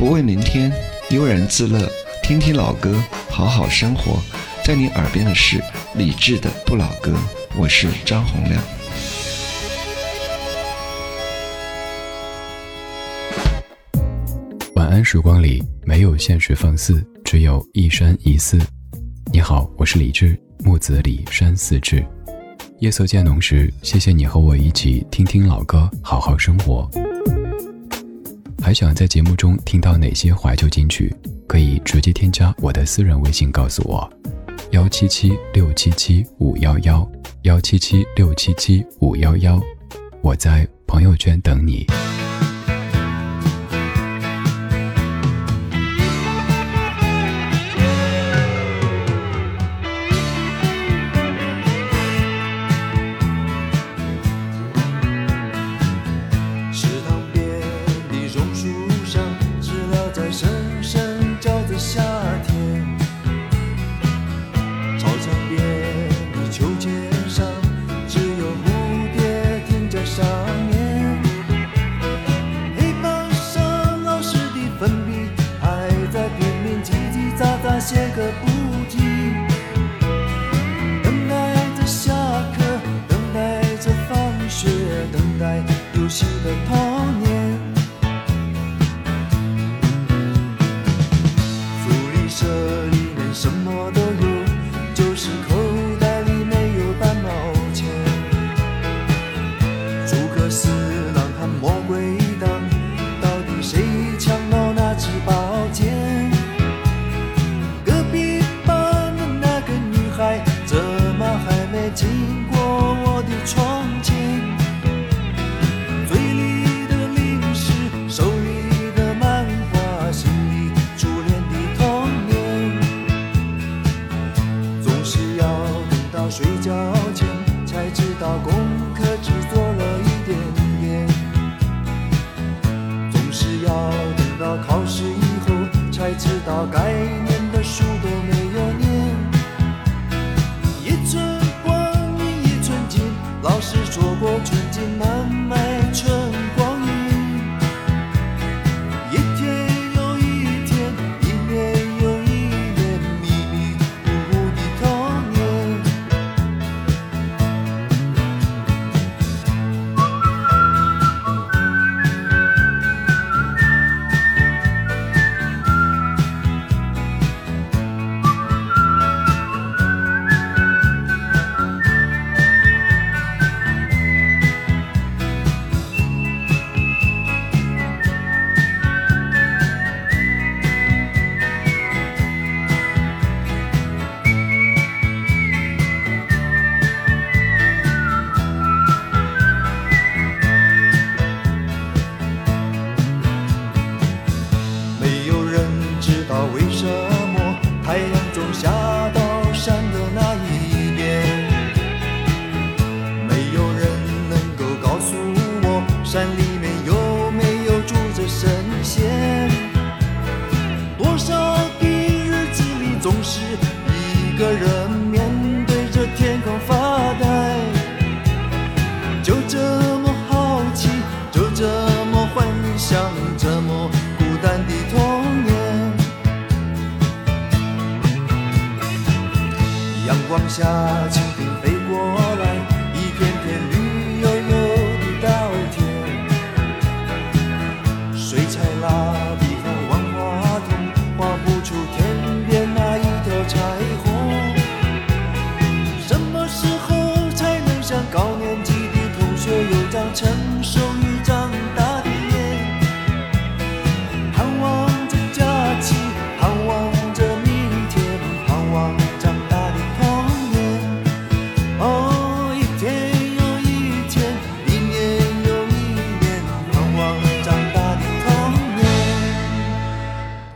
不问明天，悠然自乐，听听老歌，好好生活。在你耳边的是理智的不老歌，我是张洪亮。晚安时光里没有现实放肆，只有一山一寺。你好，我是李志，木子李山寺志。夜色渐浓时，谢谢你和我一起听听老歌，好好生活。还想在节目中听到哪些怀旧金曲？可以直接添加我的私人微信告诉我：幺七七六七七五幺幺幺七七六七七五幺幺。我在朋友圈等你。知道该像这么孤单的童年，阳光下。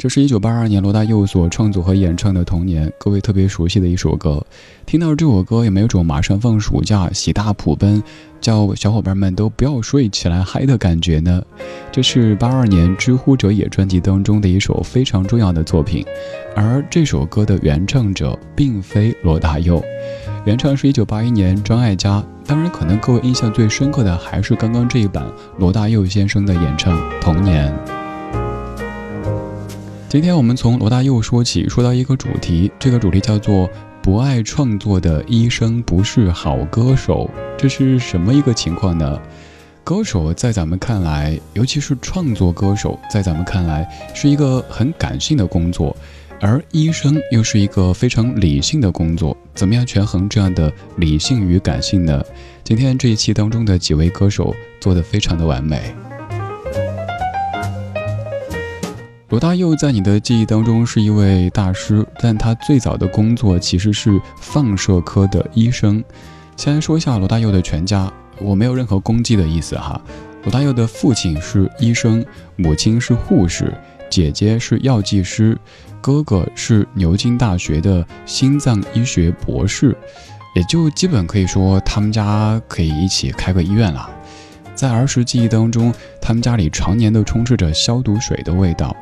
这是一九八二年罗大佑所创作和演唱的《童年》，各位特别熟悉的一首歌。听到这首歌，有没有种马上放暑假、喜大普奔，叫小伙伴们都不要睡起来嗨的感觉呢？这是八二年《知乎者也》专辑当中的一首非常重要的作品，而这首歌的原唱者并非罗大佑，原唱是一九八一年张艾嘉。当然，可能各位印象最深刻的还是刚刚这一版罗大佑先生的演唱《童年》。今天我们从罗大佑说起，说到一个主题，这个主题叫做“不爱创作的医生不是好歌手”，这是什么一个情况呢？歌手在咱们看来，尤其是创作歌手，在咱们看来是一个很感性的工作，而医生又是一个非常理性的工作，怎么样权衡这样的理性与感性呢？今天这一期当中的几位歌手做得非常的完美。罗大佑在你的记忆当中是一位大师，但他最早的工作其实是放射科的医生。先说一下罗大佑的全家，我没有任何攻击的意思哈。罗大佑的父亲是医生，母亲是护士，姐姐是药剂师，哥哥是牛津大学的心脏医学博士，也就基本可以说他们家可以一起开个医院了。在儿时记忆当中，他们家里常年都充斥着消毒水的味道。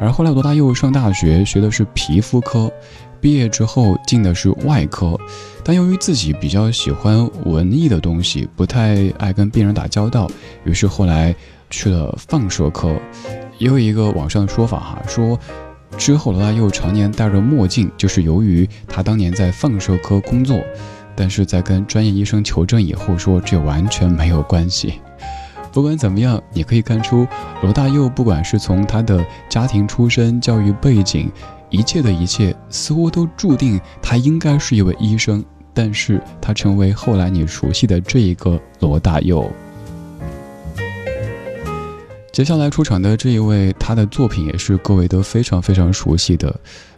而后来罗大佑上大学学的是皮肤科，毕业之后进的是外科，但由于自己比较喜欢文艺的东西，不太爱跟病人打交道，于是后来去了放射科。也有一个网上的说法哈，说之后罗大佑常年戴着墨镜，就是由于他当年在放射科工作。但是在跟专业医生求证以后，说这完全没有关系。不管怎么样，你可以看出罗大佑，不管是从他的家庭出身、教育背景，一切的一切，似乎都注定他应该是一位医生。但是他成为后来你熟悉的这一个罗大佑。接下来出场的这一位，他的作品也是各位都非常非常熟悉的。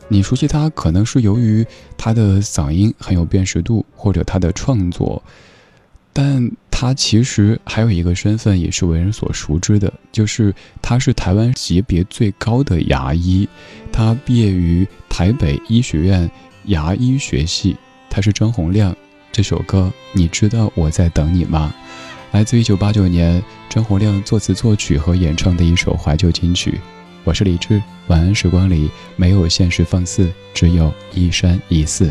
你熟悉他，可能是由于他的嗓音很有辨识度，或者他的创作，但他其实还有一个身份，也是为人所熟知的，就是他是台湾级别最高的牙医，他毕业于台北医学院牙医学系，他是张洪亮。这首歌你知道我在等你吗？来自一九八九年张洪亮作词作曲和演唱的一首怀旧金曲。我是李志，晚安时光里没有现实放肆，只有一山一寺。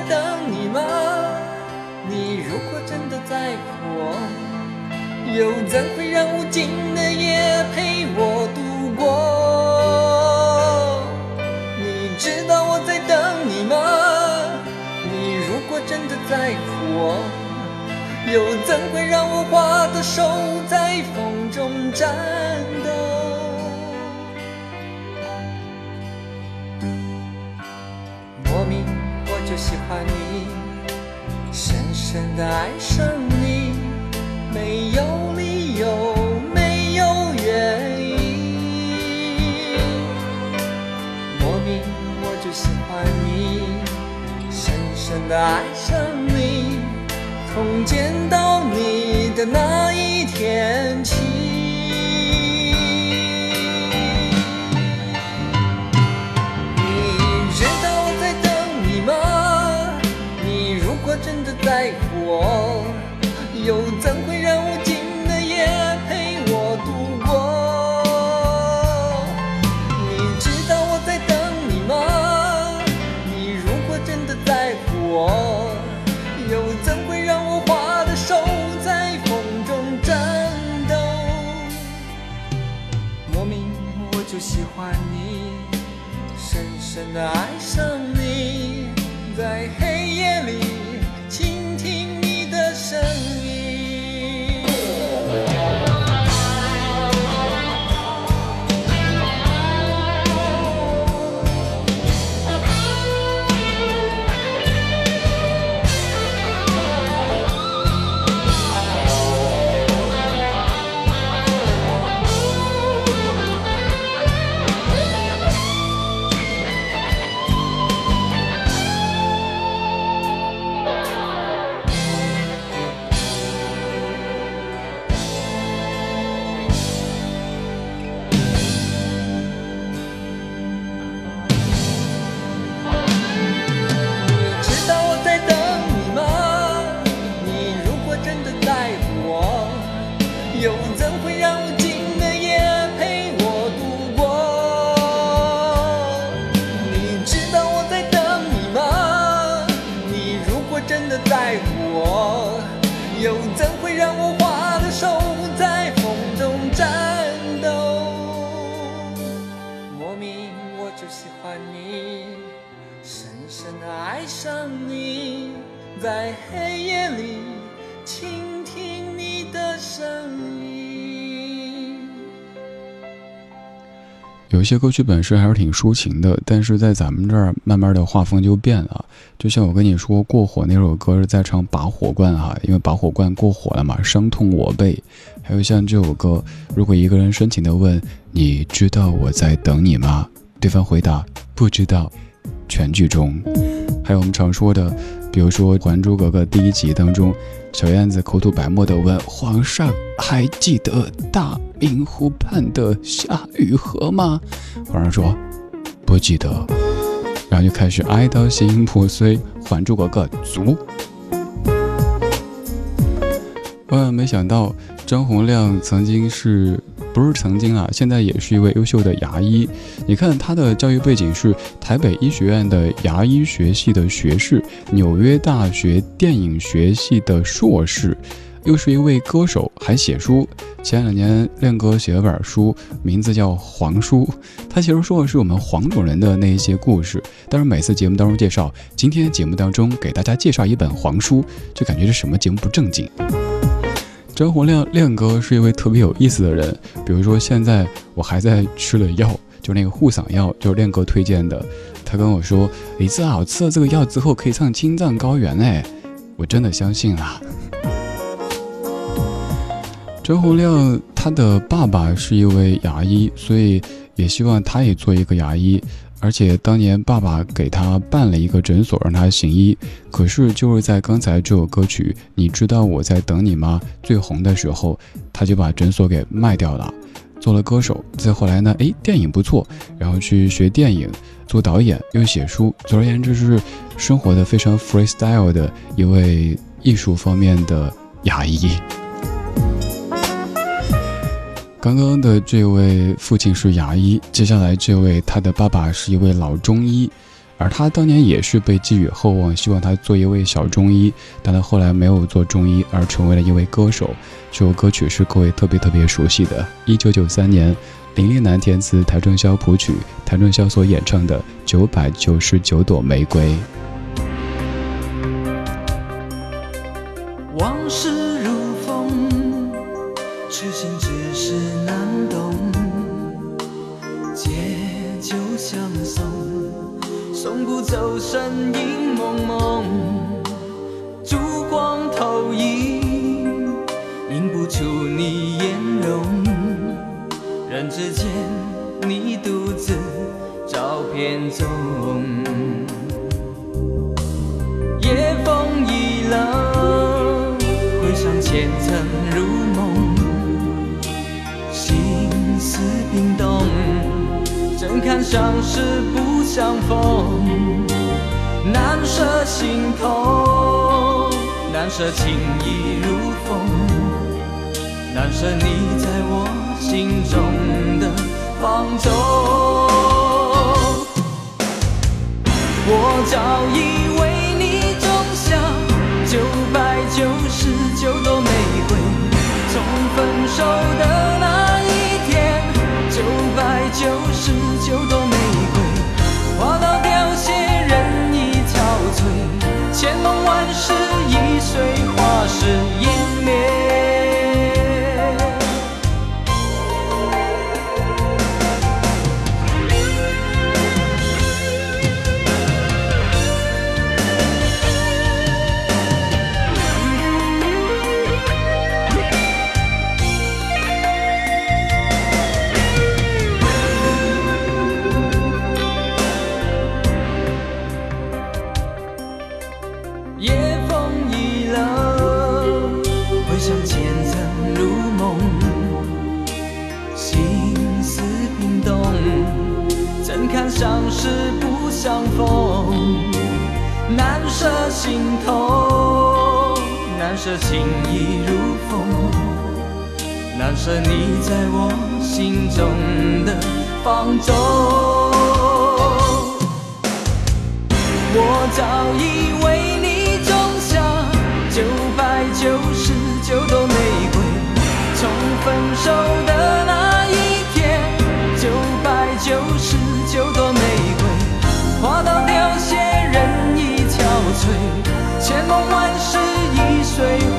又怎会让无尽的夜陪我度过？你知道我在等你吗？你如果真的在乎我，又怎会让我花的手在风中颤抖？莫名我就喜欢你，深深的爱上你，没有真的爱上你，从见到你的那一天起。手在风中颤抖。莫名我就喜欢你，深深的爱上你，在黑夜里倾听你的声音。有些歌曲本身还是挺抒情的，但是在咱们这儿慢慢的画风就变了。就像我跟你说过火那首歌是在唱拔火罐啊，因为拔火罐过火了嘛，伤痛我背。还有像这首歌，如果一个人深情的问你知道我在等你吗？对方回答不知道。全剧终。还有我们常说的，比如说《还珠格格》第一集当中，小燕子口吐白沫的问皇上还记得大明湖畔的夏雨荷吗？皇上说不记得，然后就开始哀悼心破碎，《还珠格格》足。万万没想到，张洪亮曾经是。不是曾经啊，现在也是一位优秀的牙医。你看他的教育背景是台北医学院的牙医学系的学士，纽约大学电影学系的硕士，又是一位歌手，还写书。前两年亮哥写了本书，名字叫《黄书》，他其实说的是我们黄种人的那一些故事。但是每次节目当中介绍，今天节目当中给大家介绍一本黄书，就感觉是什么节目不正经。张洪亮亮哥是一位特别有意思的人，比如说现在我还在吃了药，就那个护嗓药，就是亮哥推荐的。他跟我说：“李子好，吃了这个药之后可以唱青藏高原。”哎，我真的相信了。张洪亮他的爸爸是一位牙医，所以也希望他也做一个牙医。而且当年爸爸给他办了一个诊所让他行医，可是就是在刚才这首歌曲《你知道我在等你吗》最红的时候，他就把诊所给卖掉了，做了歌手。再后来呢，哎，电影不错，然后去学电影，做导演，又写书。总而言之，是生活的非常 freestyle 的一位艺术方面的牙医。刚刚的这位父亲是牙医，接下来这位他的爸爸是一位老中医，而他当年也是被寄予厚望，希望他做一位小中医，但他后来没有做中医，而成为了一位歌手。这首歌曲是各位特别特别熟悉的，一九九三年林立南填词，谭正宵谱曲，谭正宵所演唱的《九百九十九朵玫瑰》。舍情意如风，难舍你在我心中的放纵。我早已心头难舍情意如风，难舍你在我心中的放纵。我早已为你种下九百九十九朵玫瑰，从分手的那。追。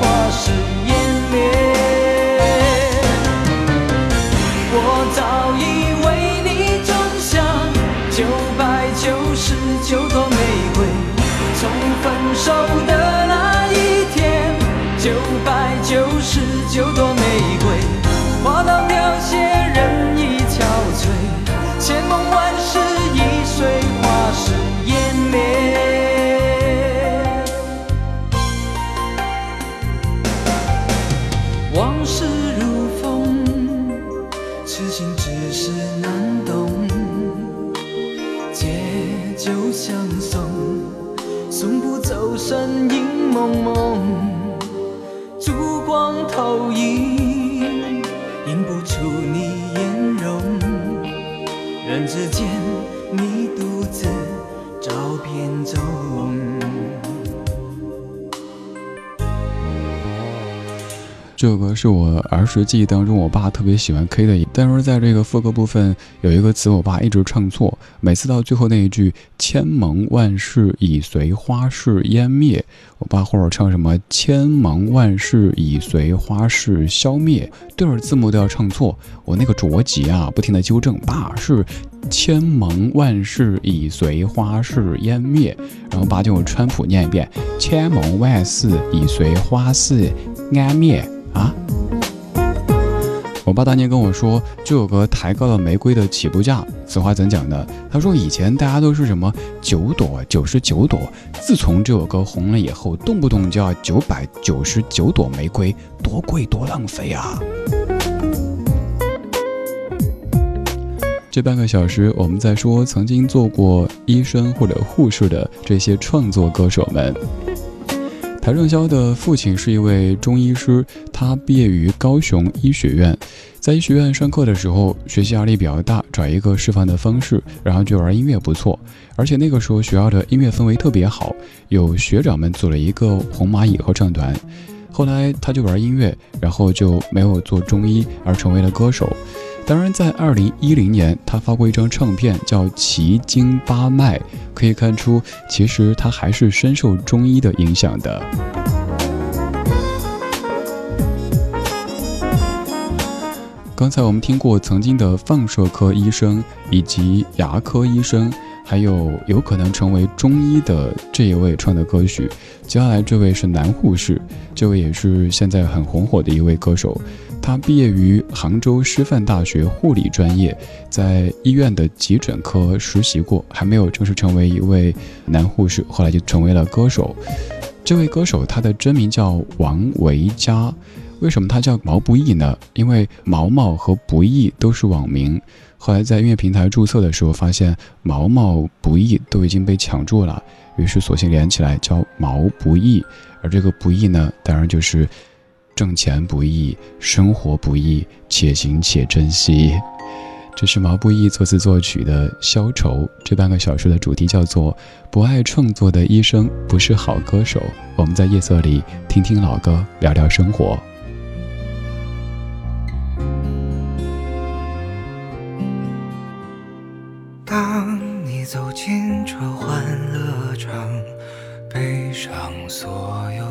是我儿时记忆当中，我爸特别喜欢 K 的，但是在这个副歌部分有一个词，我爸一直唱错，每次到最后那一句“千盟万世已随花事湮灭”，我爸或者唱什么“千盟万世已随花事消灭”，对着字幕都要唱错，我那个着急啊，不停的纠正，爸是“千盟万世已随花事湮灭”，然后爸就用川普念一遍“千盟万世已随花事湮灭”。啊！我爸当年跟我说，就有个抬高了玫瑰的起步价。此话怎讲呢？他说以前大家都是什么九朵、九十九朵，自从这首歌红了以后，动不动就要九百九十九朵玫瑰，多贵多浪费啊！这半个小时，我们在说曾经做过医生或者护士的这些创作歌手们。谭正霄的父亲是一位中医师，他毕业于高雄医学院，在医学院上课的时候，学习压力比较大，找一个释放的方式，然后就玩音乐不错，而且那个时候学校的音乐氛围特别好，有学长们组了一个红蚂蚁合唱团，后来他就玩音乐，然后就没有做中医，而成为了歌手。当然，在二零一零年，他发过一张唱片，叫《奇经八脉》，可以看出，其实他还是深受中医的影响的。刚才我们听过曾经的放射科医生以及牙科医生，还有有可能成为中医的这一位唱的歌曲。接下来这位是男护士，这位也是现在很红火的一位歌手。他毕业于杭州师范大学护理专业，在医院的急诊科实习过，还没有正式成为一位男护士，后来就成为了歌手。这位歌手他的真名叫王维佳，为什么他叫毛不易呢？因为毛毛和不易都是网名，后来在音乐平台注册的时候，发现毛毛不易都已经被抢注了，于是索性连起来叫毛不易。而这个不易呢，当然就是。挣钱不易，生活不易，且行且珍惜。这是毛不易作词作曲的《消愁》，这半个小时的主题叫做“不爱创作的医生不是好歌手”。我们在夜色里听听老歌，聊聊生活。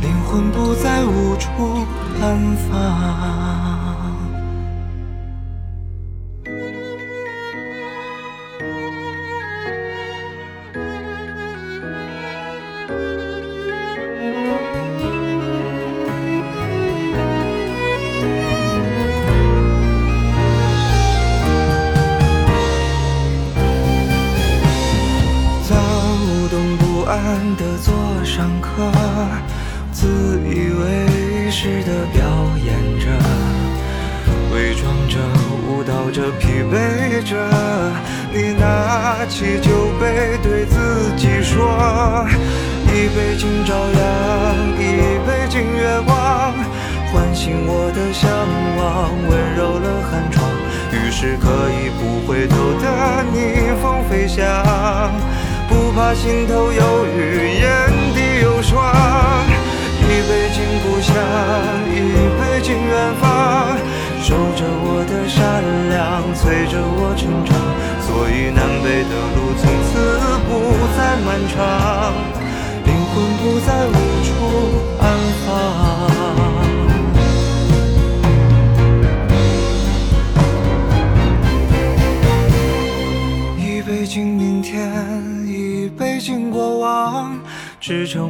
灵魂不再无处安放。自以为是地表演着伪装着舞蹈着疲惫着。你拿起酒杯对自己说一杯敬朝阳一杯敬月光唤醒我的向往温柔了寒窗。于是可以不回头地逆风飞翔不怕心头有雨眼底有霜。一杯敬故乡，一杯敬远方，守着我的善良，催着我成长。所以南北的路从此不再漫长，灵魂不再无处安放。一杯敬明天，一杯敬过往。支撑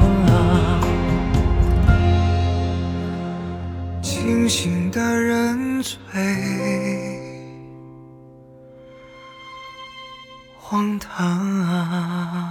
清醒的人最荒唐。